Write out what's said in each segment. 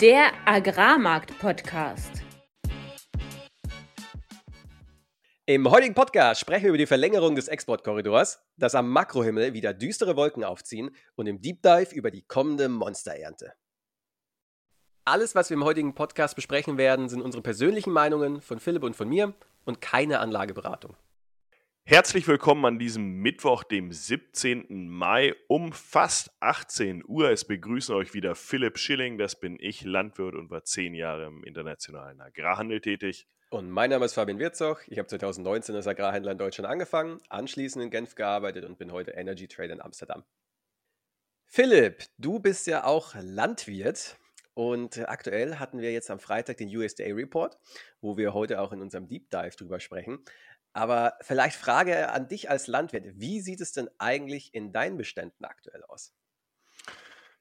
Der Agrarmarkt-Podcast. Im heutigen Podcast sprechen wir über die Verlängerung des Exportkorridors, dass am Makrohimmel wieder düstere Wolken aufziehen und im Deep Dive über die kommende Monsterernte. Alles, was wir im heutigen Podcast besprechen werden, sind unsere persönlichen Meinungen von Philipp und von mir und keine Anlageberatung. Herzlich willkommen an diesem Mittwoch, dem 17. Mai um fast 18 Uhr. Es begrüßen euch wieder Philipp Schilling, das bin ich, Landwirt und war zehn Jahre im internationalen Agrarhandel tätig. Und mein Name ist Fabian Wirzoch. Ich habe 2019 als Agrarhändler in Deutschland angefangen, anschließend in Genf gearbeitet und bin heute Energy Trader in Amsterdam. Philipp, du bist ja auch Landwirt und aktuell hatten wir jetzt am Freitag den USDA Report, wo wir heute auch in unserem Deep Dive drüber sprechen. Aber vielleicht Frage an dich als Landwirt. Wie sieht es denn eigentlich in deinen Beständen aktuell aus?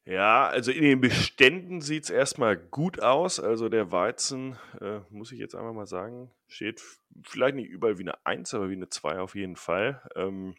Ja, also in den Beständen sieht es erstmal gut aus. Also der Weizen, äh, muss ich jetzt einfach mal sagen, steht vielleicht nicht überall wie eine 1, aber wie eine 2 auf jeden Fall. Ähm,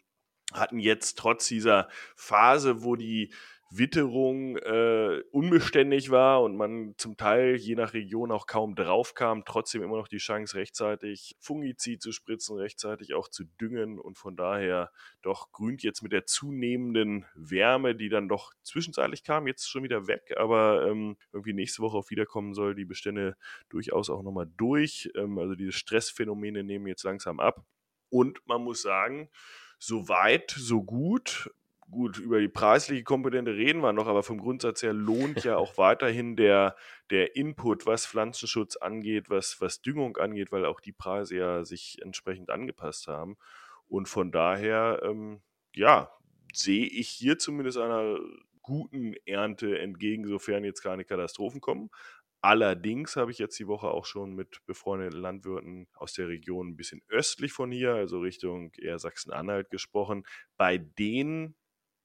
hatten jetzt trotz dieser Phase, wo die Witterung äh, unbeständig war und man zum Teil je nach Region auch kaum drauf kam, trotzdem immer noch die Chance, rechtzeitig Fungizid zu spritzen, rechtzeitig auch zu düngen. Und von daher doch grünt jetzt mit der zunehmenden Wärme, die dann doch zwischenzeitlich kam, jetzt schon wieder weg, aber ähm, irgendwie nächste Woche auch wiederkommen soll, die Bestände durchaus auch nochmal durch. Ähm, also diese Stressphänomene nehmen jetzt langsam ab. Und man muss sagen, so weit, so gut gut, über die preisliche Komponente reden wir noch, aber vom Grundsatz her lohnt ja auch weiterhin der, der Input, was Pflanzenschutz angeht, was, was Düngung angeht, weil auch die Preise ja sich entsprechend angepasst haben. Und von daher, ähm, ja, sehe ich hier zumindest einer guten Ernte entgegen, sofern jetzt keine Katastrophen kommen. Allerdings habe ich jetzt die Woche auch schon mit befreundeten Landwirten aus der Region ein bisschen östlich von hier, also Richtung eher Sachsen-Anhalt gesprochen. Bei denen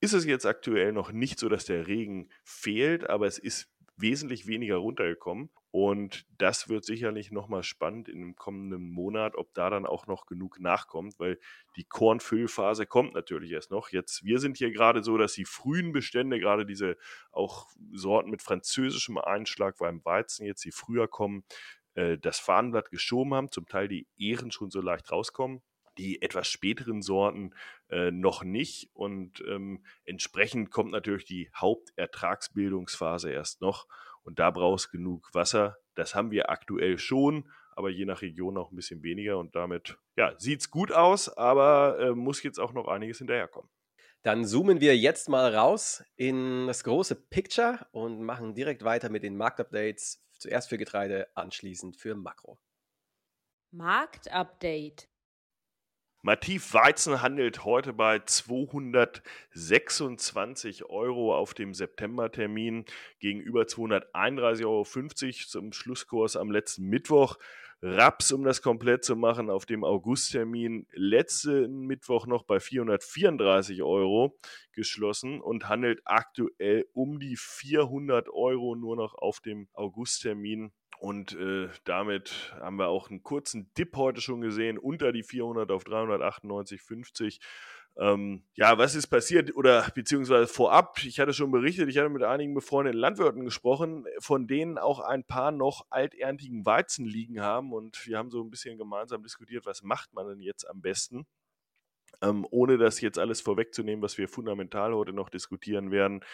ist es jetzt aktuell noch nicht so, dass der Regen fehlt, aber es ist wesentlich weniger runtergekommen. Und das wird sicherlich nochmal spannend in dem kommenden Monat, ob da dann auch noch genug nachkommt, weil die Kornfüllphase kommt natürlich erst noch. Jetzt, wir sind hier gerade so, dass die frühen Bestände, gerade diese auch Sorten mit französischem Einschlag beim Weizen, jetzt die früher kommen, äh, das Fahnenblatt geschoben haben, zum Teil die Ehren schon so leicht rauskommen die etwas späteren Sorten äh, noch nicht. Und ähm, entsprechend kommt natürlich die Hauptertragsbildungsphase erst noch. Und da brauchst genug Wasser. Das haben wir aktuell schon, aber je nach Region auch ein bisschen weniger. Und damit ja, sieht es gut aus, aber äh, muss jetzt auch noch einiges hinterherkommen. Dann zoomen wir jetzt mal raus in das große Picture und machen direkt weiter mit den Marktupdates. Zuerst für Getreide, anschließend für Makro. Marktupdate. Mativ Weizen handelt heute bei 226 Euro auf dem Septembertermin gegenüber 231,50 Euro zum Schlusskurs am letzten Mittwoch. Raps, um das komplett zu machen, auf dem Augusttermin letzten Mittwoch noch bei 434 Euro geschlossen und handelt aktuell um die 400 Euro nur noch auf dem Augusttermin und äh, damit haben wir auch einen kurzen Dip heute schon gesehen, unter die 400 auf 398,50. Ähm, ja, was ist passiert oder beziehungsweise vorab? Ich hatte schon berichtet, ich hatte mit einigen befreundeten Landwirten gesprochen, von denen auch ein paar noch alterntigen Weizen liegen haben und wir haben so ein bisschen gemeinsam diskutiert, was macht man denn jetzt am besten? Ähm, ohne das jetzt alles vorwegzunehmen, was wir fundamental heute noch diskutieren werden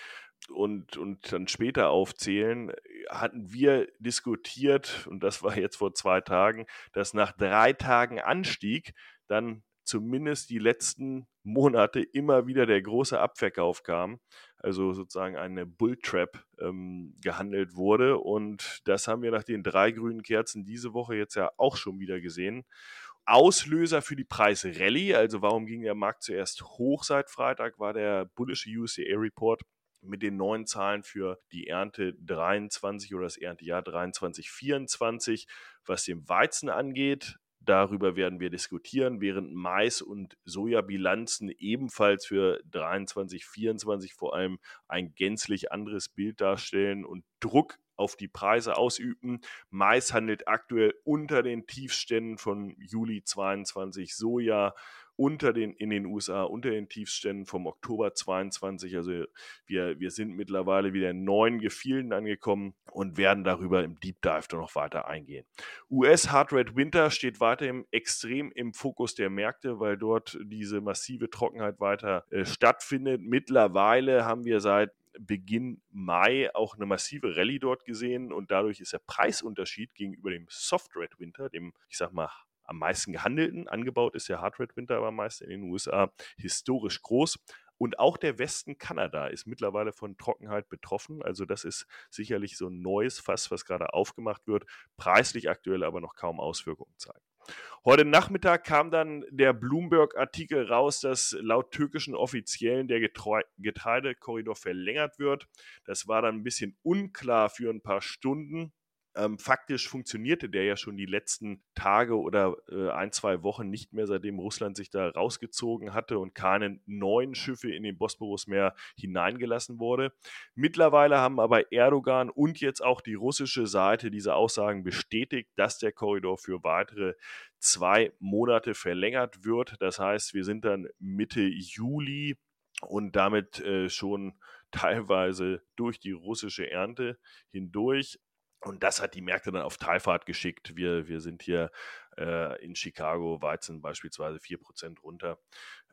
und, und dann später aufzählen, hatten wir diskutiert, und das war jetzt vor zwei Tagen, dass nach drei Tagen Anstieg dann zumindest die letzten Monate immer wieder der große Abverkauf kam, also sozusagen eine Bulltrap ähm, gehandelt wurde. Und das haben wir nach den drei grünen Kerzen diese Woche jetzt ja auch schon wieder gesehen. Auslöser für die Preisrallye, also warum ging der Markt zuerst hoch seit Freitag, war der bullische USDA Report mit den neuen Zahlen für die Ernte 23 oder das Erntejahr 23, 24. Was den Weizen angeht, Darüber werden wir diskutieren, während Mais- und Sojabilanzen ebenfalls für 23, 24 vor allem ein gänzlich anderes Bild darstellen und Druck auf die Preise ausüben. Mais handelt aktuell unter den Tiefständen von Juli 22, Soja unter den, in den USA unter den Tiefständen vom Oktober 22. Also wir, wir sind mittlerweile wieder in neuen Gefilden angekommen und werden darüber im Deep Dive dann noch weiter eingehen. US Hard Red Winter steht weiterhin extrem im Fokus der Märkte, weil dort diese massive Trockenheit weiter äh, stattfindet. Mittlerweile haben wir seit Beginn Mai auch eine massive Rallye dort gesehen und dadurch ist der Preisunterschied gegenüber dem Soft Red Winter, dem, ich sag mal, am meisten gehandelten, angebaut ist der Hard Red Winter aber meist in den USA, historisch groß. Und auch der Westen Kanada ist mittlerweile von Trockenheit betroffen. Also das ist sicherlich so ein neues Fass, was gerade aufgemacht wird, preislich aktuell aber noch kaum Auswirkungen zeigt. Heute Nachmittag kam dann der Bloomberg-Artikel raus, dass laut türkischen Offiziellen der Getreidekorridor verlängert wird. Das war dann ein bisschen unklar für ein paar Stunden. Ähm, faktisch funktionierte der ja schon die letzten Tage oder äh, ein, zwei Wochen nicht mehr, seitdem Russland sich da rausgezogen hatte und keine neuen Schiffe in den Bosporus mehr hineingelassen wurde. Mittlerweile haben aber Erdogan und jetzt auch die russische Seite diese Aussagen bestätigt, dass der Korridor für weitere zwei Monate verlängert wird. Das heißt, wir sind dann Mitte Juli und damit äh, schon teilweise durch die russische Ernte hindurch. Und das hat die Märkte dann auf Talfahrt geschickt. Wir, wir sind hier äh, in Chicago, Weizen beispielsweise 4% runter.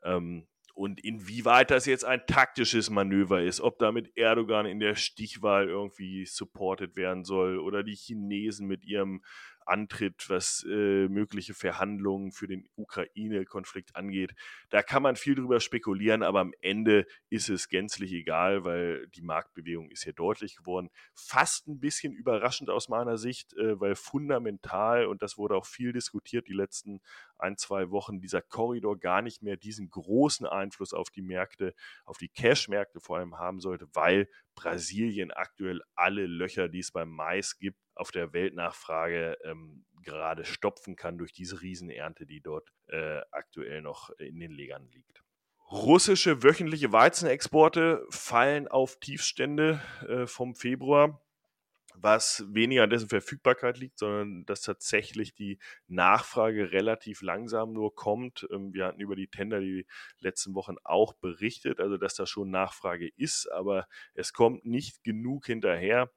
Ähm, und inwieweit das jetzt ein taktisches Manöver ist, ob damit Erdogan in der Stichwahl irgendwie supported werden soll oder die Chinesen mit ihrem antritt, was äh, mögliche Verhandlungen für den Ukraine-Konflikt angeht. Da kann man viel drüber spekulieren, aber am Ende ist es gänzlich egal, weil die Marktbewegung ist hier deutlich geworden. Fast ein bisschen überraschend aus meiner Sicht, äh, weil fundamental, und das wurde auch viel diskutiert die letzten ein, zwei Wochen, dieser Korridor gar nicht mehr diesen großen Einfluss auf die Märkte, auf die Cash-Märkte vor allem haben sollte, weil Brasilien aktuell alle Löcher, die es beim Mais gibt, auf der Weltnachfrage ähm, gerade stopfen kann durch diese Riesenernte, die dort äh, aktuell noch in den Legern liegt. Russische wöchentliche Weizenexporte fallen auf Tiefstände äh, vom Februar was weniger an dessen Verfügbarkeit liegt, sondern dass tatsächlich die Nachfrage relativ langsam nur kommt. Ähm, wir hatten über die Tender die letzten Wochen auch berichtet, also dass da schon Nachfrage ist, aber es kommt nicht genug hinterher.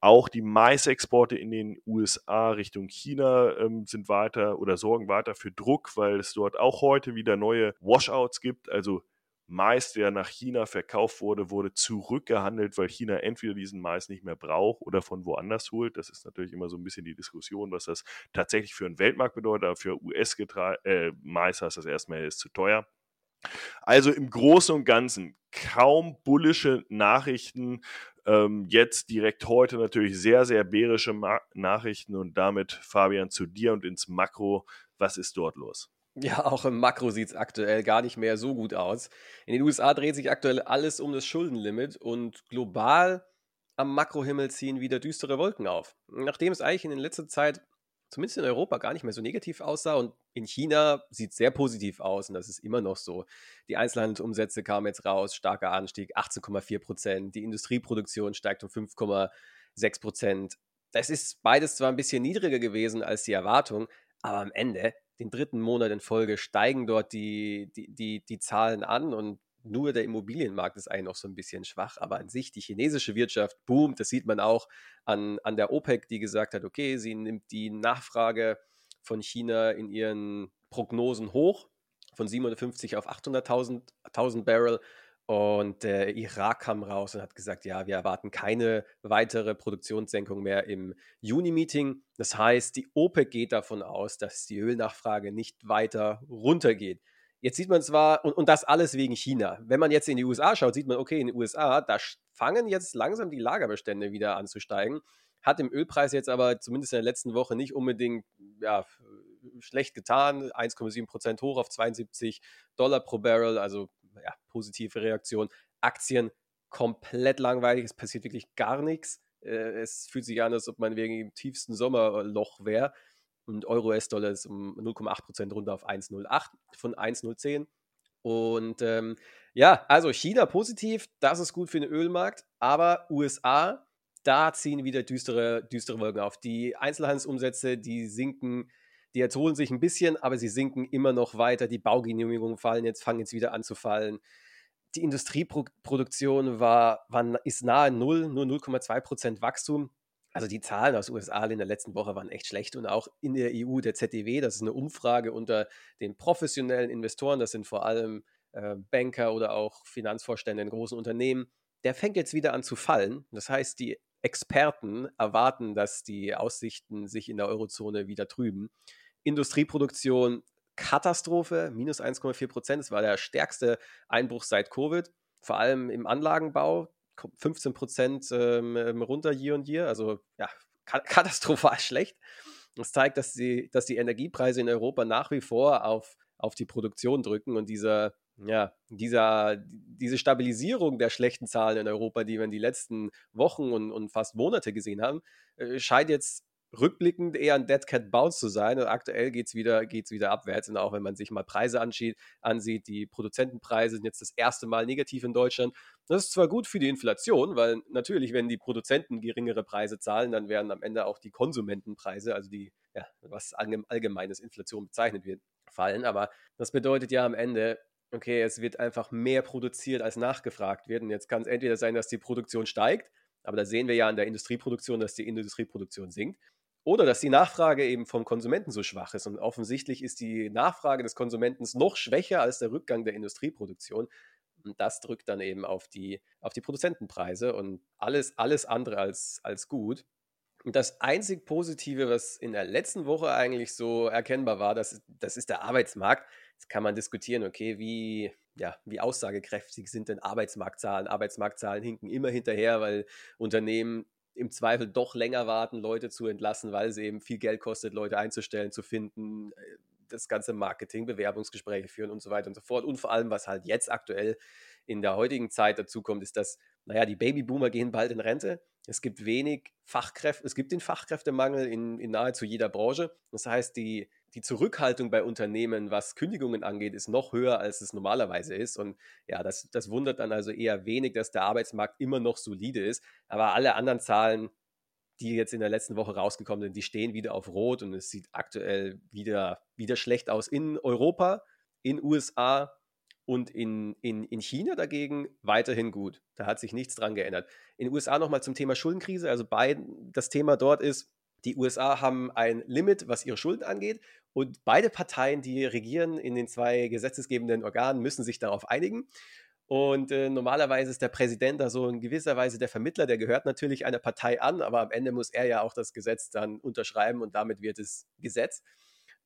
Auch die Maisexporte in den USA Richtung China ähm, sind weiter oder sorgen weiter für Druck, weil es dort auch heute wieder neue Washouts gibt, also Mais, der nach China verkauft wurde, wurde zurückgehandelt, weil China entweder diesen Mais nicht mehr braucht oder von woanders holt. Das ist natürlich immer so ein bisschen die Diskussion, was das tatsächlich für einen Weltmarkt bedeutet. Aber für US-Mais äh, heißt das erstmal, er ist zu teuer. Also im Großen und Ganzen kaum bullische Nachrichten. Ähm, jetzt direkt heute natürlich sehr, sehr bärische Ma Nachrichten und damit, Fabian, zu dir und ins Makro. Was ist dort los? Ja, auch im Makro sieht es aktuell gar nicht mehr so gut aus. In den USA dreht sich aktuell alles um das Schuldenlimit und global am Makrohimmel ziehen wieder düstere Wolken auf. Nachdem es eigentlich in letzter Zeit, zumindest in Europa, gar nicht mehr so negativ aussah und in China sieht es sehr positiv aus und das ist immer noch so. Die Einzelhandelsumsätze kamen jetzt raus, starker Anstieg, 18,4 Prozent. Die Industrieproduktion steigt um 5,6 Prozent. Das ist beides zwar ein bisschen niedriger gewesen als die Erwartung, aber am Ende den dritten Monat in Folge steigen dort die, die, die, die Zahlen an und nur der Immobilienmarkt ist eigentlich noch so ein bisschen schwach, aber an sich die chinesische Wirtschaft boomt. Das sieht man auch an, an der OPEC, die gesagt hat, okay, sie nimmt die Nachfrage von China in ihren Prognosen hoch von 750 auf 800.000 Barrel und der Irak kam raus und hat gesagt, ja, wir erwarten keine weitere Produktionssenkung mehr im Juni-Meeting. Das heißt, die OPEC geht davon aus, dass die Ölnachfrage nicht weiter runtergeht. Jetzt sieht man zwar, und, und das alles wegen China. Wenn man jetzt in die USA schaut, sieht man, okay, in den USA, da fangen jetzt langsam die Lagerbestände wieder an zu steigen. Hat im Ölpreis jetzt aber zumindest in der letzten Woche nicht unbedingt ja, schlecht getan. 1,7 Prozent hoch auf 72 Dollar pro Barrel, also ja, positive Reaktion. Aktien komplett langweilig, es passiert wirklich gar nichts. Äh, es fühlt sich an, als ob man wegen dem tiefsten Sommerloch wäre. Und Euro-US-Dollar ist um 0,8% runter auf 1,08 von 1,010. Und ähm, ja, also China positiv, das ist gut für den Ölmarkt, aber USA, da ziehen wieder düstere, düstere Wolken auf. Die Einzelhandelsumsätze, die sinken die erholen sich ein bisschen, aber sie sinken immer noch weiter. Die Baugenehmigungen fallen jetzt, fangen jetzt wieder an zu fallen. Die Industrieproduktion war, war, ist nahe Null, nur 0,2 Prozent Wachstum. Also die Zahlen aus USA in der letzten Woche waren echt schlecht und auch in der EU, der ZDW, das ist eine Umfrage unter den professionellen Investoren, das sind vor allem äh, Banker oder auch Finanzvorstände in großen Unternehmen, der fängt jetzt wieder an zu fallen. Das heißt, die Experten erwarten, dass die Aussichten sich in der Eurozone wieder trüben. Industrieproduktion Katastrophe, minus 1,4 Prozent. Das war der stärkste Einbruch seit Covid, vor allem im Anlagenbau. 15 Prozent ähm, ähm, runter hier und hier, also ja, katastrophal schlecht. Das zeigt, dass die, dass die Energiepreise in Europa nach wie vor auf, auf die Produktion drücken und dieser, ja, dieser, diese Stabilisierung der schlechten Zahlen in Europa, die wir in die letzten Wochen und, und fast Monate gesehen haben, äh, scheint jetzt rückblickend eher ein Dead Cat Bounce zu sein. Und aktuell geht es wieder, geht's wieder abwärts. Und auch wenn man sich mal Preise ansieht, ansieht, die Produzentenpreise sind jetzt das erste Mal negativ in Deutschland. Das ist zwar gut für die Inflation, weil natürlich, wenn die Produzenten geringere Preise zahlen, dann werden am Ende auch die Konsumentenpreise, also die, ja, was allgemeines Inflation bezeichnet wird, fallen. Aber das bedeutet ja am Ende, okay, es wird einfach mehr produziert, als nachgefragt wird. Und jetzt kann es entweder sein, dass die Produktion steigt, aber da sehen wir ja an der Industrieproduktion, dass die Industrieproduktion sinkt. Oder dass die Nachfrage eben vom Konsumenten so schwach ist. Und offensichtlich ist die Nachfrage des Konsumenten noch schwächer als der Rückgang der Industrieproduktion. Und das drückt dann eben auf die, auf die Produzentenpreise und alles, alles andere als, als gut. Und das einzig Positive, was in der letzten Woche eigentlich so erkennbar war, das, das ist der Arbeitsmarkt. Jetzt kann man diskutieren, okay, wie, ja, wie aussagekräftig sind denn Arbeitsmarktzahlen? Arbeitsmarktzahlen hinken immer hinterher, weil Unternehmen im Zweifel doch länger warten, Leute zu entlassen, weil es eben viel Geld kostet, Leute einzustellen, zu finden, äh, das ganze Marketing, Bewerbungsgespräche führen und so weiter und so fort. Und vor allem, was halt jetzt aktuell in der heutigen Zeit dazu kommt, ist, dass, naja, die Babyboomer gehen bald in Rente. Es gibt wenig Fachkräfte, es gibt den Fachkräftemangel in, in nahezu jeder Branche. Das heißt, die, die Zurückhaltung bei Unternehmen, was Kündigungen angeht, ist noch höher, als es normalerweise ist. Und ja, das, das wundert dann also eher wenig, dass der Arbeitsmarkt immer noch solide ist. Aber alle anderen Zahlen, die jetzt in der letzten Woche rausgekommen sind, die stehen wieder auf Rot und es sieht aktuell wieder, wieder schlecht aus in Europa, in USA und in, in, in China dagegen weiterhin gut. Da hat sich nichts dran geändert. In den USA nochmal zum Thema Schuldenkrise. Also beiden, das Thema dort ist, die USA haben ein Limit, was ihre Schulden angeht. Und beide Parteien, die regieren in den zwei gesetzesgebenden Organen, müssen sich darauf einigen. Und äh, normalerweise ist der Präsident da so in gewisser Weise der Vermittler, der gehört natürlich einer Partei an, aber am Ende muss er ja auch das Gesetz dann unterschreiben und damit wird es Gesetz.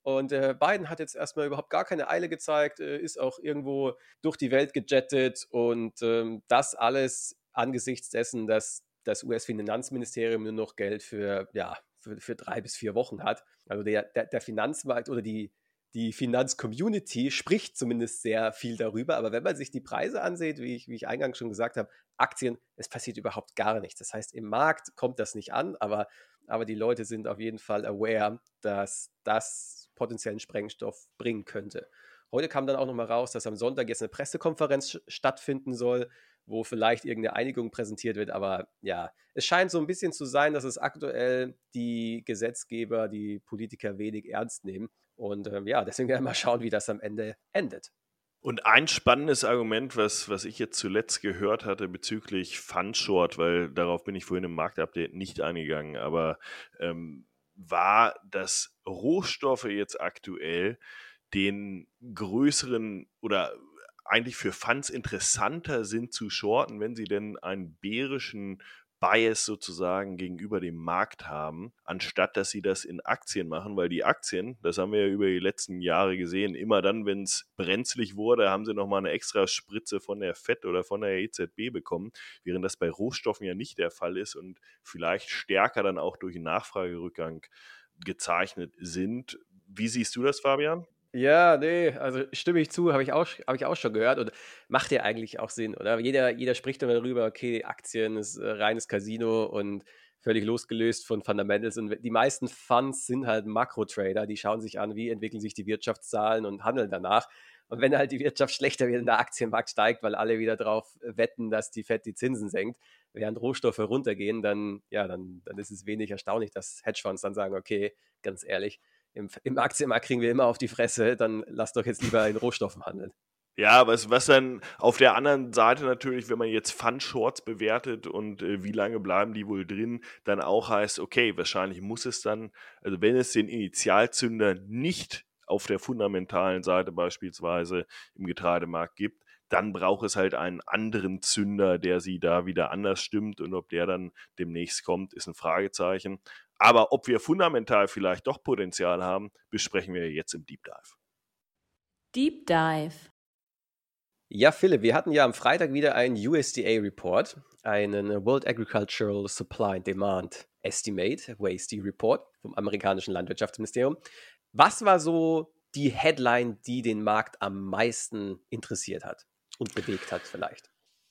Und äh, Biden hat jetzt erstmal überhaupt gar keine Eile gezeigt, äh, ist auch irgendwo durch die Welt gejettet und ähm, das alles angesichts dessen, dass das US-Finanzministerium nur noch Geld für ja, für, für drei bis vier Wochen hat. Also der, der, der Finanzmarkt oder die, die Finanzcommunity spricht zumindest sehr viel darüber. Aber wenn man sich die Preise ansieht, wie ich, wie ich eingangs schon gesagt habe, Aktien, es passiert überhaupt gar nichts. Das heißt, im Markt kommt das nicht an, aber, aber die Leute sind auf jeden Fall aware, dass das potenziellen Sprengstoff bringen könnte. Heute kam dann auch nochmal raus, dass am Sonntag jetzt eine Pressekonferenz stattfinden soll, wo vielleicht irgendeine Einigung präsentiert wird. Aber ja, es scheint so ein bisschen zu sein, dass es aktuell die Gesetzgeber, die Politiker wenig ernst nehmen. Und ähm, ja, deswegen werden wir mal schauen, wie das am Ende endet. Und ein spannendes Argument, was, was ich jetzt zuletzt gehört hatte bezüglich Fund Short, weil darauf bin ich vorhin im Marktupdate nicht eingegangen, aber ähm, war, dass Rohstoffe jetzt aktuell den größeren oder eigentlich für Funds interessanter sind zu shorten, wenn sie denn einen bärischen Bias sozusagen gegenüber dem Markt haben, anstatt dass sie das in Aktien machen, weil die Aktien, das haben wir ja über die letzten Jahre gesehen, immer dann, wenn es brenzlig wurde, haben sie nochmal eine extra Spritze von der FED oder von der EZB bekommen, während das bei Rohstoffen ja nicht der Fall ist und vielleicht stärker dann auch durch Nachfragerückgang gezeichnet sind. Wie siehst du das, Fabian? Ja, nee, also stimme ich zu, habe ich, auch, hab ich auch schon gehört und macht ja eigentlich auch Sinn, oder? Jeder, jeder spricht dann darüber, okay, Aktien ist äh, reines Casino und völlig losgelöst von Fundamentals. Und die meisten Funds sind halt Makro-Trader, die schauen sich an, wie entwickeln sich die Wirtschaftszahlen und handeln danach. Und wenn halt die Wirtschaft schlechter wird und der Aktienmarkt steigt, weil alle wieder darauf wetten, dass die FED die Zinsen senkt, während Rohstoffe runtergehen, dann, ja, dann, dann ist es wenig erstaunlich, dass Hedgefonds dann sagen, okay, ganz ehrlich, im, im Aktienmarkt kriegen wir immer auf die Fresse, dann lass doch jetzt lieber in Rohstoffen handeln. Ja, was, was dann auf der anderen Seite natürlich, wenn man jetzt Fund-Shorts bewertet und äh, wie lange bleiben die wohl drin, dann auch heißt, okay, wahrscheinlich muss es dann, also wenn es den Initialzünder nicht auf der fundamentalen Seite beispielsweise im Getreidemarkt gibt, dann braucht es halt einen anderen Zünder, der sie da wieder anders stimmt. Und ob der dann demnächst kommt, ist ein Fragezeichen. Aber ob wir fundamental vielleicht doch Potenzial haben, besprechen wir jetzt im Deep Dive. Deep Dive. Ja, Philipp, wir hatten ja am Freitag wieder einen USDA-Report, einen World Agricultural Supply and Demand Estimate, WASD Report vom amerikanischen Landwirtschaftsministerium. Was war so die Headline, die den Markt am meisten interessiert hat? und bewegt hat vielleicht.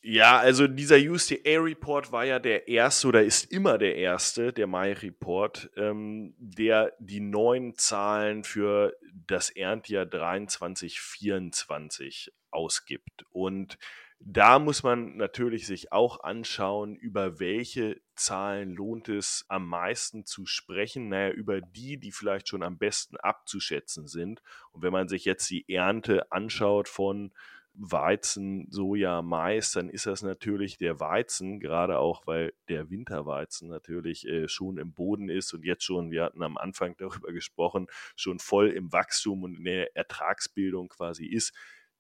Ja, also dieser USDA-Report war ja der erste oder ist immer der erste, der Mai-Report, ähm, der die neuen Zahlen für das Erntjahr 23-24 ausgibt. Und da muss man natürlich sich auch anschauen, über welche Zahlen lohnt es am meisten zu sprechen. Naja, über die, die vielleicht schon am besten abzuschätzen sind. Und wenn man sich jetzt die Ernte anschaut von Weizen, Soja, Mais, dann ist das natürlich der Weizen, gerade auch weil der Winterweizen natürlich äh, schon im Boden ist und jetzt schon, wir hatten am Anfang darüber gesprochen, schon voll im Wachstum und in der Ertragsbildung quasi ist,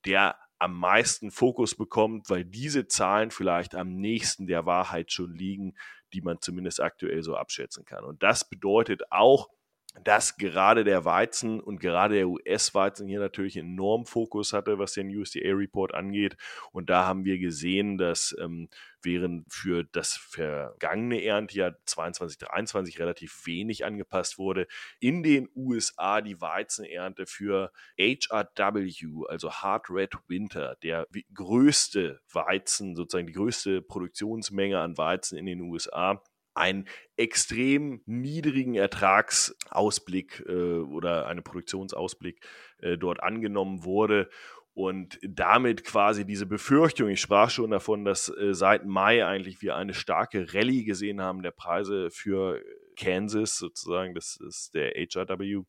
der am meisten Fokus bekommt, weil diese Zahlen vielleicht am nächsten der Wahrheit schon liegen, die man zumindest aktuell so abschätzen kann. Und das bedeutet auch, dass gerade der Weizen und gerade der US-Weizen hier natürlich enorm Fokus hatte, was den USDA-Report angeht. Und da haben wir gesehen, dass ähm, während für das vergangene Erntejahr 22, 23 relativ wenig angepasst wurde, in den USA die Weizenernte für HRW, also Hard Red Winter, der größte Weizen, sozusagen die größte Produktionsmenge an Weizen in den USA, einen extrem niedrigen Ertragsausblick äh, oder einen Produktionsausblick äh, dort angenommen wurde und damit quasi diese Befürchtung, ich sprach schon davon, dass äh, seit Mai eigentlich wir eine starke Rallye gesehen haben der Preise für Kansas, sozusagen, das ist der HRW,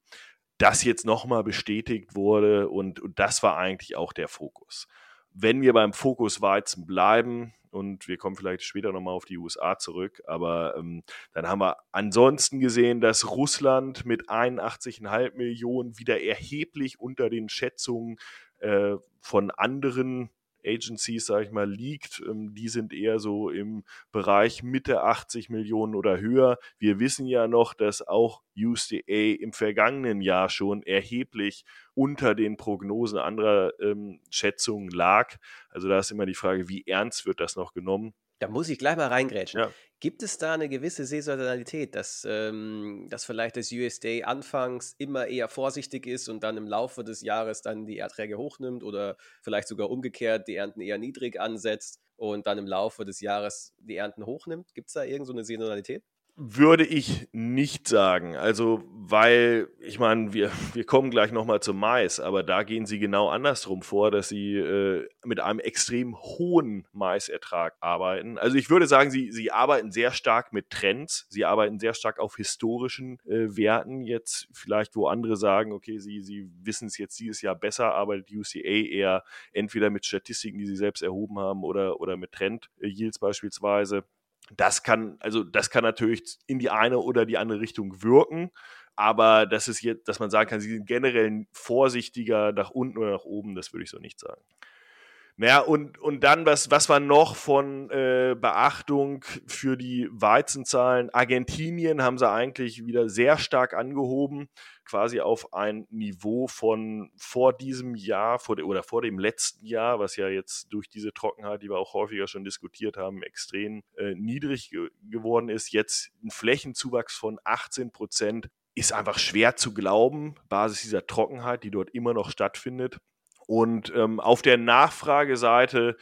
das jetzt nochmal bestätigt wurde und, und das war eigentlich auch der Fokus. Wenn wir beim Fokus Weizen bleiben, und wir kommen vielleicht später nochmal auf die USA zurück. Aber ähm, dann haben wir ansonsten gesehen, dass Russland mit 81,5 Millionen wieder erheblich unter den Schätzungen äh, von anderen Agencies, sage ich mal, liegt. Ähm, die sind eher so im Bereich Mitte 80 Millionen oder höher. Wir wissen ja noch, dass auch USDA im vergangenen Jahr schon erheblich unter den Prognosen anderer ähm, Schätzungen lag. Also da ist immer die Frage, wie ernst wird das noch genommen? Da muss ich gleich mal reingrätschen. Ja. Gibt es da eine gewisse Saisonalität, dass, ähm, dass vielleicht das USDA anfangs immer eher vorsichtig ist und dann im Laufe des Jahres dann die Erträge hochnimmt oder vielleicht sogar umgekehrt die Ernten eher niedrig ansetzt und dann im Laufe des Jahres die Ernten hochnimmt? Gibt es da irgendeine so Saisonalität? Würde ich nicht sagen. Also, weil, ich meine, wir, wir kommen gleich nochmal zum Mais, aber da gehen sie genau andersrum vor, dass sie äh, mit einem extrem hohen Maisertrag arbeiten. Also ich würde sagen, sie, sie arbeiten sehr stark mit Trends, sie arbeiten sehr stark auf historischen äh, Werten. Jetzt vielleicht, wo andere sagen, okay, sie, sie wissen es jetzt dieses Jahr besser, arbeitet UCA eher entweder mit Statistiken, die sie selbst erhoben haben, oder, oder mit Trend-Yields beispielsweise das kann, also das kann natürlich in die eine oder die andere Richtung wirken, aber das ist jetzt, dass man sagen kann, sie sind generell vorsichtiger nach unten oder nach oben, das würde ich so nicht sagen. Naja, und, und dann, was, was war noch von äh, Beachtung für die Weizenzahlen? Argentinien haben sie eigentlich wieder sehr stark angehoben, quasi auf ein Niveau von vor diesem Jahr vor de, oder vor dem letzten Jahr, was ja jetzt durch diese Trockenheit, die wir auch häufiger schon diskutiert haben, extrem äh, niedrig ge geworden ist. Jetzt ein Flächenzuwachs von 18 Prozent ist einfach schwer zu glauben, Basis dieser Trockenheit, die dort immer noch stattfindet. Und ähm, auf der Nachfrageseite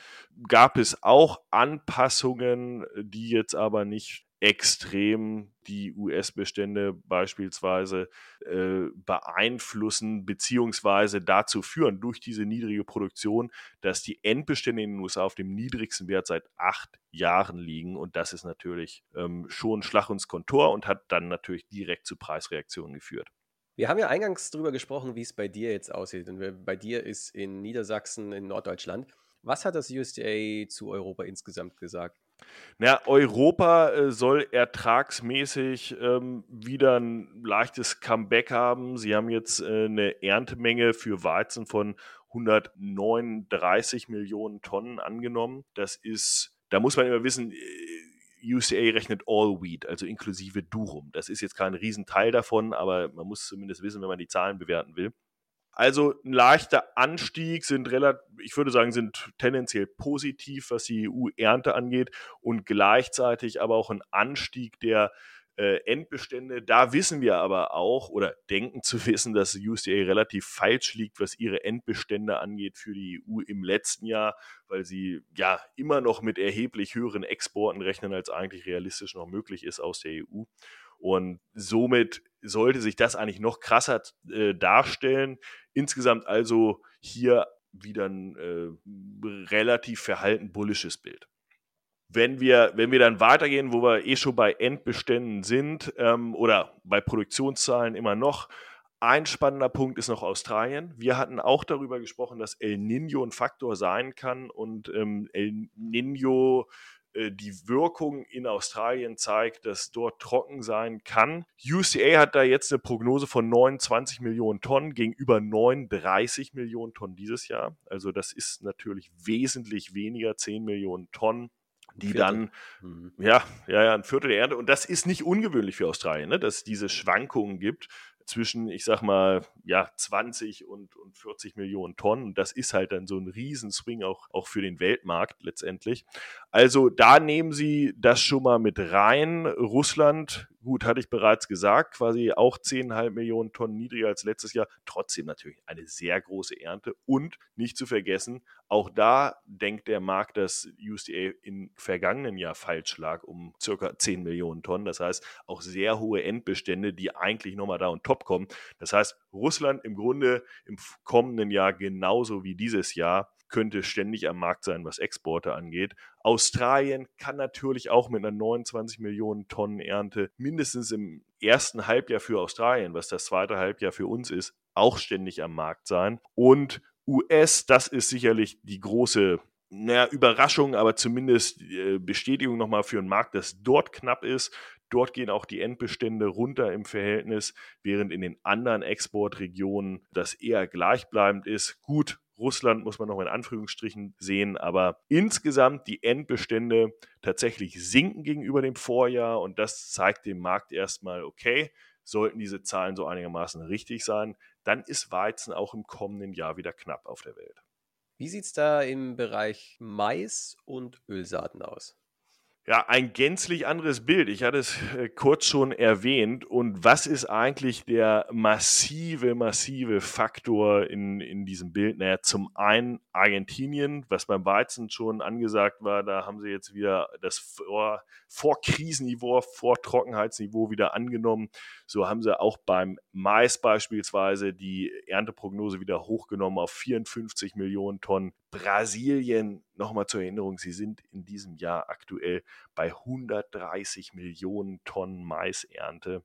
gab es auch Anpassungen, die jetzt aber nicht extrem die US-Bestände beispielsweise äh, beeinflussen beziehungsweise dazu führen durch diese niedrige Produktion, dass die Endbestände in den USA auf dem niedrigsten Wert seit acht Jahren liegen und das ist natürlich ähm, schon Schlag ins Kontor und hat dann natürlich direkt zu Preisreaktionen geführt. Wir haben ja eingangs darüber gesprochen, wie es bei dir jetzt aussieht. Und bei dir ist in Niedersachsen, in Norddeutschland. Was hat das USDA zu Europa insgesamt gesagt? Na, Europa äh, soll ertragsmäßig ähm, wieder ein leichtes Comeback haben. Sie haben jetzt äh, eine Erntemenge für Weizen von 139 Millionen Tonnen angenommen. Das ist, da muss man immer wissen, äh, UCA rechnet All Wheat, also inklusive Durum. Das ist jetzt kein Riesenteil davon, aber man muss zumindest wissen, wenn man die Zahlen bewerten will. Also ein leichter Anstieg sind relativ, ich würde sagen, sind tendenziell positiv, was die EU-Ernte angeht und gleichzeitig aber auch ein Anstieg der äh, Endbestände. Da wissen wir aber auch oder denken zu wissen, dass USDA relativ falsch liegt, was ihre Endbestände angeht für die EU im letzten Jahr, weil sie ja immer noch mit erheblich höheren Exporten rechnen, als eigentlich realistisch noch möglich ist aus der EU. Und somit sollte sich das eigentlich noch krasser äh, darstellen. Insgesamt also hier wieder ein äh, relativ verhalten bullisches Bild. Wenn wir, wenn wir dann weitergehen, wo wir eh schon bei Endbeständen sind ähm, oder bei Produktionszahlen immer noch, ein spannender Punkt ist noch Australien. Wir hatten auch darüber gesprochen, dass El Nino ein Faktor sein kann und ähm, El Nino äh, die Wirkung in Australien zeigt, dass dort trocken sein kann. UCA hat da jetzt eine Prognose von 29 Millionen Tonnen gegenüber 39 Millionen Tonnen dieses Jahr. Also das ist natürlich wesentlich weniger, 10 Millionen Tonnen die dann, mhm. ja, ja, ja, ein Viertel der Ernte. Und das ist nicht ungewöhnlich für Australien, ne, dass es diese Schwankungen gibt zwischen, ich sag mal, ja, 20 und, und 40 Millionen Tonnen. Und das ist halt dann so ein Riesenswing auch, auch für den Weltmarkt letztendlich. Also da nehmen Sie das schon mal mit rein. Russland Gut, hatte ich bereits gesagt, quasi auch 10,5 Millionen Tonnen niedriger als letztes Jahr. Trotzdem natürlich eine sehr große Ernte. Und nicht zu vergessen, auch da denkt der Markt, dass USDA im vergangenen Jahr falsch lag um circa 10 Millionen Tonnen. Das heißt, auch sehr hohe Endbestände, die eigentlich nochmal da und top kommen. Das heißt, Russland im Grunde im kommenden Jahr genauso wie dieses Jahr könnte ständig am Markt sein, was Exporte angeht. Australien kann natürlich auch mit einer 29 Millionen Tonnen Ernte mindestens im ersten Halbjahr für Australien, was das zweite Halbjahr für uns ist, auch ständig am Markt sein. Und US, das ist sicherlich die große naja, Überraschung, aber zumindest äh, Bestätigung nochmal für einen Markt, dass dort knapp ist. Dort gehen auch die Endbestände runter im Verhältnis, während in den anderen Exportregionen das eher gleichbleibend ist. Gut, Russland muss man noch in Anführungsstrichen sehen, aber insgesamt die Endbestände tatsächlich sinken gegenüber dem Vorjahr und das zeigt dem Markt erstmal, okay, sollten diese Zahlen so einigermaßen richtig sein, dann ist Weizen auch im kommenden Jahr wieder knapp auf der Welt. Wie sieht es da im Bereich Mais und Ölsaaten aus? Ja, ein gänzlich anderes Bild. Ich hatte es äh, kurz schon erwähnt. Und was ist eigentlich der massive, massive Faktor in, in diesem Bild? Naja, zum einen Argentinien, was beim Weizen schon angesagt war, da haben sie jetzt wieder das Vor Vorkrisenniveau, Vortrockenheitsniveau wieder angenommen. So haben sie auch beim Mais beispielsweise die Ernteprognose wieder hochgenommen auf 54 Millionen Tonnen. Brasilien, nochmal zur Erinnerung, sie sind in diesem Jahr aktuell bei 130 Millionen Tonnen Maisernte.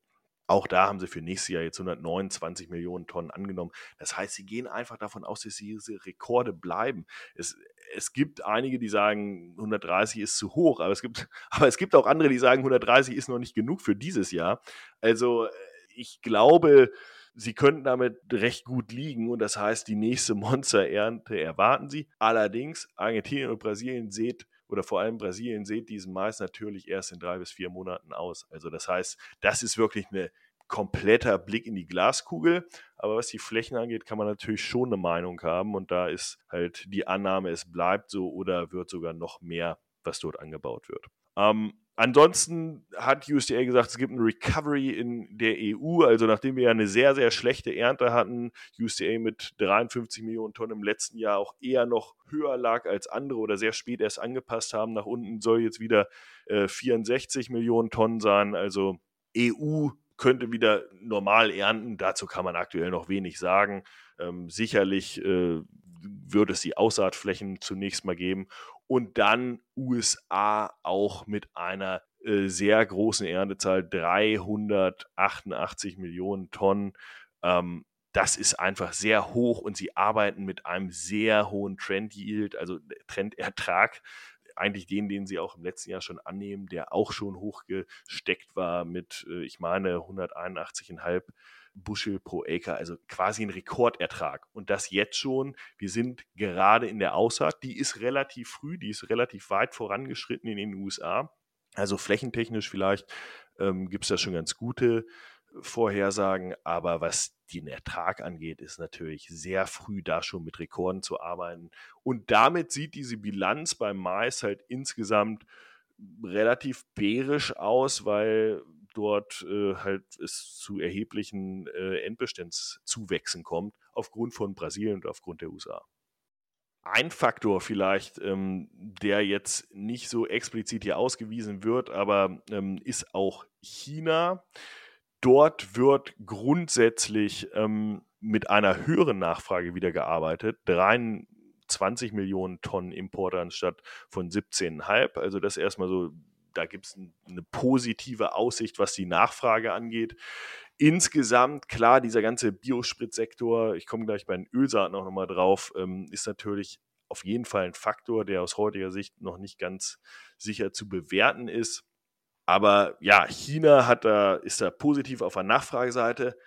Auch da haben sie für nächstes Jahr jetzt 129 Millionen Tonnen angenommen. Das heißt, sie gehen einfach davon aus, dass diese Rekorde bleiben. Es, es gibt einige, die sagen, 130 ist zu hoch, aber es, gibt, aber es gibt auch andere, die sagen, 130 ist noch nicht genug für dieses Jahr. Also ich glaube, Sie könnten damit recht gut liegen und das heißt, die nächste Monsterernte erwarten Sie. Allerdings, Argentinien und Brasilien seht oder vor allem Brasilien seht diesen Mais natürlich erst in drei bis vier Monaten aus. Also das heißt, das ist wirklich ein kompletter Blick in die Glaskugel. Aber was die Flächen angeht, kann man natürlich schon eine Meinung haben und da ist halt die Annahme, es bleibt so oder wird sogar noch mehr, was dort angebaut wird. Ähm, Ansonsten hat USDA gesagt, es gibt ein Recovery in der EU. Also nachdem wir ja eine sehr, sehr schlechte Ernte hatten, USDA mit 53 Millionen Tonnen im letzten Jahr auch eher noch höher lag als andere oder sehr spät erst angepasst haben. Nach unten soll jetzt wieder äh, 64 Millionen Tonnen sein. Also EU könnte wieder normal ernten. Dazu kann man aktuell noch wenig sagen. Ähm, sicherlich äh, wird es die Aussaatflächen zunächst mal geben und dann USA auch mit einer äh, sehr großen Erntezahl, 388 Millionen Tonnen. Ähm, das ist einfach sehr hoch und sie arbeiten mit einem sehr hohen Trend Yield, also Trendertrag, eigentlich den, den sie auch im letzten Jahr schon annehmen, der auch schon hochgesteckt war mit, äh, ich meine, 181,5 Bushel pro Acre, also quasi ein Rekordertrag. Und das jetzt schon. Wir sind gerade in der Aussaat, die ist relativ früh, die ist relativ weit vorangeschritten in den USA. Also flächentechnisch vielleicht ähm, gibt es da schon ganz gute Vorhersagen, aber was den Ertrag angeht, ist natürlich sehr früh da schon mit Rekorden zu arbeiten. Und damit sieht diese Bilanz beim Mais halt insgesamt relativ bärisch aus, weil dort äh, halt es zu erheblichen äh, Endbestandszuwächsen kommt, aufgrund von Brasilien und aufgrund der USA. Ein Faktor vielleicht, ähm, der jetzt nicht so explizit hier ausgewiesen wird, aber ähm, ist auch China. Dort wird grundsätzlich ähm, mit einer höheren Nachfrage wieder gearbeitet. 23 Millionen Tonnen Importe anstatt von 17,5. Also das erstmal so, da gibt es eine positive Aussicht, was die Nachfrage angeht. Insgesamt, klar, dieser ganze Biospritsektor, ich komme gleich bei den Ölsaaten auch nochmal drauf, ähm, ist natürlich auf jeden Fall ein Faktor, der aus heutiger Sicht noch nicht ganz sicher zu bewerten ist. Aber ja, China hat da, ist da positiv auf der Nachfrageseite.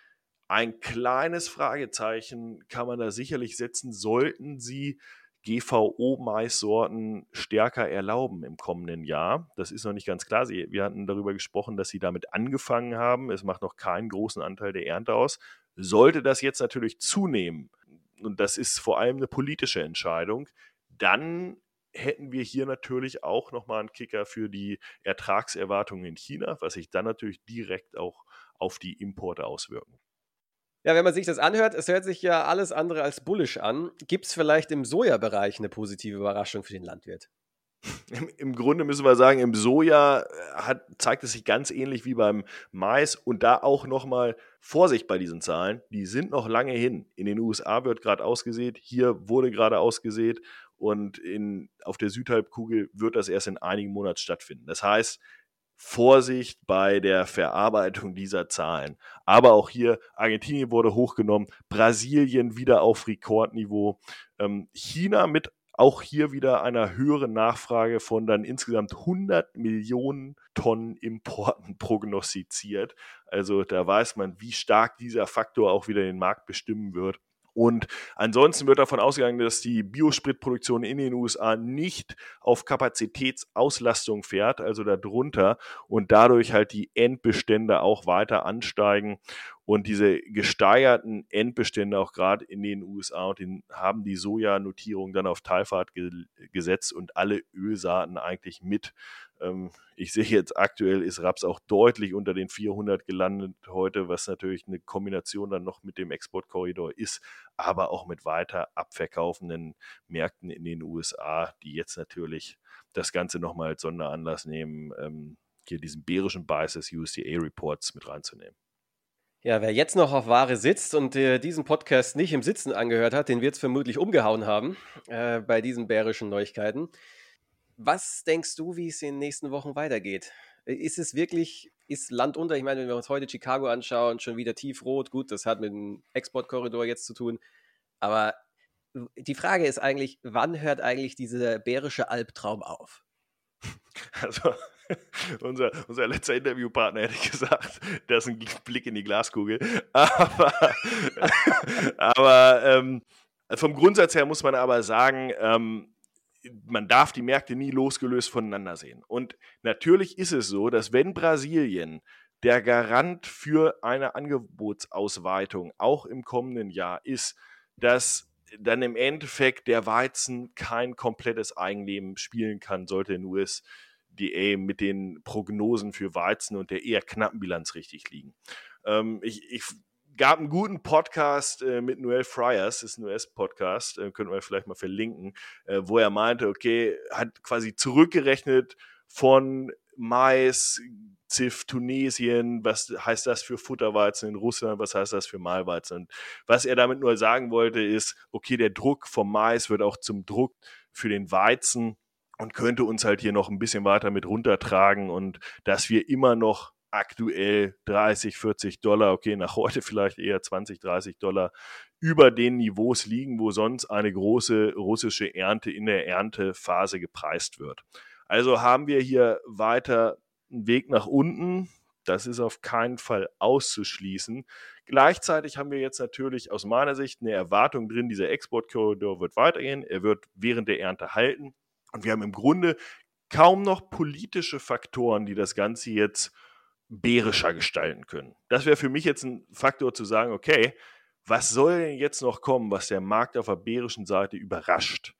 Ein kleines Fragezeichen kann man da sicherlich setzen, sollten sie GVO-Maissorten stärker erlauben im kommenden Jahr. Das ist noch nicht ganz klar. Sie, wir hatten darüber gesprochen, dass sie damit angefangen haben. Es macht noch keinen großen Anteil der Ernte aus. Sollte das jetzt natürlich zunehmen, und das ist vor allem eine politische Entscheidung, dann hätten wir hier natürlich auch nochmal einen Kicker für die Ertragserwartungen in China, was sich dann natürlich direkt auch auf die Importe auswirken. Ja, wenn man sich das anhört, es hört sich ja alles andere als bullisch an. Gibt es vielleicht im Sojabereich eine positive Überraschung für den Landwirt? Im, Im, Grunde müssen wir sagen, im Soja äh, hat, zeigt es sich ganz ähnlich wie beim Mais und da auch nochmal Vorsicht bei diesen Zahlen. Die sind noch lange hin. In den USA wird gerade ausgesät, hier wurde gerade ausgesät und in, auf der Südhalbkugel wird das erst in einigen Monaten stattfinden. Das heißt, Vorsicht bei der Verarbeitung dieser Zahlen. Aber auch hier, Argentinien wurde hochgenommen, Brasilien wieder auf Rekordniveau, ähm, China mit auch hier wieder einer höheren Nachfrage von dann insgesamt 100 Millionen Tonnen Importen prognostiziert. Also da weiß man, wie stark dieser Faktor auch wieder den Markt bestimmen wird. Und ansonsten wird davon ausgegangen, dass die Biospritproduktion in den USA nicht auf Kapazitätsauslastung fährt, also darunter, und dadurch halt die Endbestände auch weiter ansteigen. Und diese gesteigerten Endbestände auch gerade in den USA und den, haben die Sojanotierung dann auf Talfahrt ge gesetzt und alle Ölsaaten eigentlich mit ich sehe jetzt aktuell ist Raps auch deutlich unter den 400 gelandet heute, was natürlich eine Kombination dann noch mit dem Exportkorridor ist, aber auch mit weiter abverkaufenden Märkten in den USA, die jetzt natürlich das Ganze nochmal als Sonderanlass nehmen, ähm, hier diesen bärischen Bias USDA-Reports mit reinzunehmen. Ja, wer jetzt noch auf Ware sitzt und äh, diesen Podcast nicht im Sitzen angehört hat, den wird es vermutlich umgehauen haben äh, bei diesen bärischen Neuigkeiten. Was denkst du, wie es in den nächsten Wochen weitergeht? Ist es wirklich, ist Land unter? Ich meine, wenn wir uns heute Chicago anschauen, schon wieder tiefrot. Gut, das hat mit dem Exportkorridor jetzt zu tun. Aber die Frage ist eigentlich, wann hört eigentlich dieser bärische Albtraum auf? Also, unser, unser letzter Interviewpartner hätte gesagt, das ist ein Blick in die Glaskugel. Aber, aber ähm, vom Grundsatz her muss man aber sagen, ähm, man darf die Märkte nie losgelöst voneinander sehen. Und natürlich ist es so, dass wenn Brasilien der Garant für eine Angebotsausweitung auch im kommenden Jahr ist, dass dann im Endeffekt der Weizen kein komplettes Eigenleben spielen kann, sollte in USDA mit den Prognosen für Weizen und der eher knappen Bilanz richtig liegen. Ähm, ich, ich gab einen guten Podcast äh, mit Noel Fryers, ist ein US-Podcast, äh, könnten wir vielleicht mal verlinken, äh, wo er meinte, okay, hat quasi zurückgerechnet von Mais, ZIF, Tunesien, was heißt das für Futterweizen in Russland, was heißt das für Mahlweizen. Und was er damit nur sagen wollte, ist, okay, der Druck vom Mais wird auch zum Druck für den Weizen und könnte uns halt hier noch ein bisschen weiter mit runtertragen und dass wir immer noch aktuell 30, 40 Dollar, okay, nach heute vielleicht eher 20, 30 Dollar über den Niveaus liegen, wo sonst eine große russische Ernte in der Erntephase gepreist wird. Also haben wir hier weiter einen Weg nach unten. Das ist auf keinen Fall auszuschließen. Gleichzeitig haben wir jetzt natürlich aus meiner Sicht eine Erwartung drin, dieser Exportkorridor wird weitergehen, er wird während der Ernte halten. Und wir haben im Grunde kaum noch politische Faktoren, die das Ganze jetzt bärischer gestalten können. Das wäre für mich jetzt ein Faktor zu sagen, okay, was soll denn jetzt noch kommen, was der Markt auf der bärischen Seite überrascht?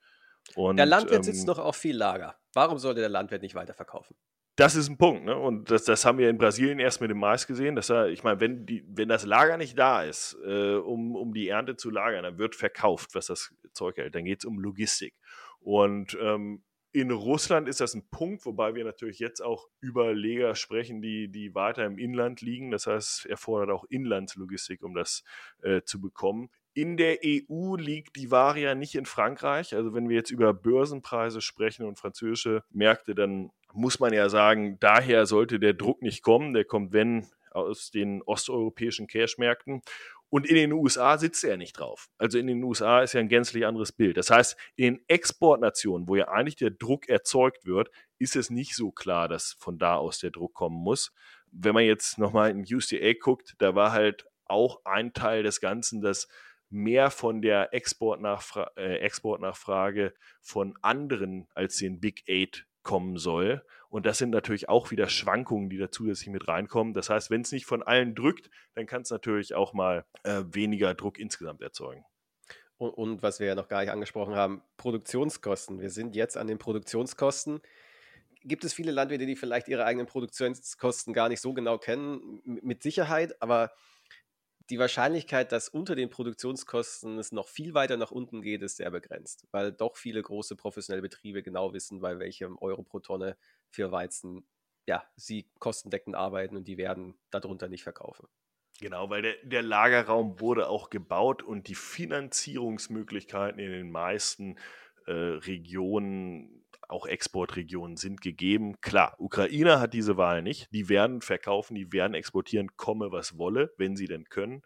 Und, der Landwirt ähm, sitzt noch auf viel Lager. Warum sollte der Landwirt nicht weiterverkaufen? Das ist ein Punkt, ne? Und das, das haben wir in Brasilien erst mit dem Mais gesehen. Dass er, ich meine, wenn, die, wenn das Lager nicht da ist, äh, um, um die Ernte zu lagern, dann wird verkauft, was das Zeug hält. Dann geht es um Logistik. Und ähm, in Russland ist das ein Punkt, wobei wir natürlich jetzt auch über Leger sprechen, die, die weiter im Inland liegen. Das heißt, erfordert auch Inlandslogistik, um das äh, zu bekommen. In der EU liegt die Ware ja nicht in Frankreich. Also wenn wir jetzt über Börsenpreise sprechen und französische Märkte, dann muss man ja sagen, daher sollte der Druck nicht kommen. Der kommt, wenn, aus den osteuropäischen Cashmärkten. Und in den USA sitzt er nicht drauf. Also in den USA ist ja ein gänzlich anderes Bild. Das heißt, in Exportnationen, wo ja eigentlich der Druck erzeugt wird, ist es nicht so klar, dass von da aus der Druck kommen muss. Wenn man jetzt nochmal in USDA guckt, da war halt auch ein Teil des Ganzen, dass mehr von der Exportnachfra äh, Exportnachfrage von anderen als den Big Eight kommen soll. Und das sind natürlich auch wieder Schwankungen, die da zusätzlich mit reinkommen. Das heißt, wenn es nicht von allen drückt, dann kann es natürlich auch mal äh, weniger Druck insgesamt erzeugen. Und, und, was wir ja noch gar nicht angesprochen haben, Produktionskosten. Wir sind jetzt an den Produktionskosten. Gibt es viele Landwirte, die vielleicht ihre eigenen Produktionskosten gar nicht so genau kennen? Mit Sicherheit, aber die Wahrscheinlichkeit, dass unter den Produktionskosten es noch viel weiter nach unten geht, ist sehr begrenzt, weil doch viele große professionelle Betriebe genau wissen, bei welchem Euro pro Tonne für Weizen ja, sie kostendeckend arbeiten und die werden darunter nicht verkaufen. Genau, weil der, der Lagerraum wurde auch gebaut und die Finanzierungsmöglichkeiten in den meisten äh, Regionen auch Exportregionen sind gegeben. Klar, Ukraine hat diese Wahl nicht. Die werden verkaufen, die werden exportieren, komme was wolle, wenn sie denn können.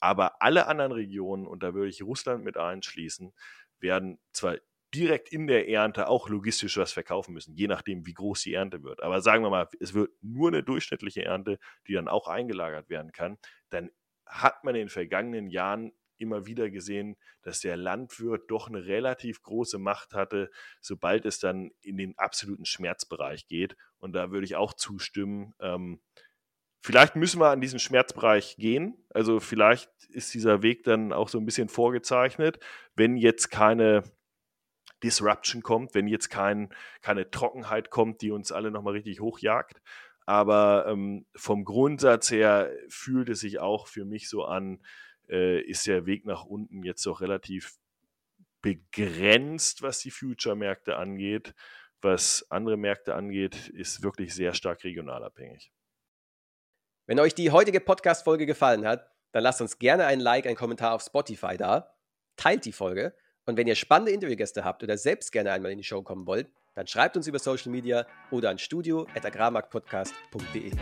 Aber alle anderen Regionen, und da würde ich Russland mit einschließen, werden zwar direkt in der Ernte auch logistisch was verkaufen müssen, je nachdem, wie groß die Ernte wird. Aber sagen wir mal, es wird nur eine durchschnittliche Ernte, die dann auch eingelagert werden kann, dann hat man in den vergangenen Jahren immer wieder gesehen, dass der Landwirt doch eine relativ große Macht hatte, sobald es dann in den absoluten Schmerzbereich geht. Und da würde ich auch zustimmen. Ähm, vielleicht müssen wir an diesen Schmerzbereich gehen. Also vielleicht ist dieser Weg dann auch so ein bisschen vorgezeichnet, wenn jetzt keine Disruption kommt, wenn jetzt kein, keine Trockenheit kommt, die uns alle nochmal richtig hochjagt. Aber ähm, vom Grundsatz her fühlt es sich auch für mich so an, äh, ist der Weg nach unten jetzt doch relativ begrenzt, was die Future-Märkte angeht. Was andere Märkte angeht, ist wirklich sehr stark regional abhängig. Wenn euch die heutige Podcast-Folge gefallen hat, dann lasst uns gerne ein Like, einen Kommentar auf Spotify da, teilt die Folge und wenn ihr spannende Interviewgäste habt oder selbst gerne einmal in die Show kommen wollt, dann schreibt uns über Social Media oder an studio.agrarmarktpodcast.de.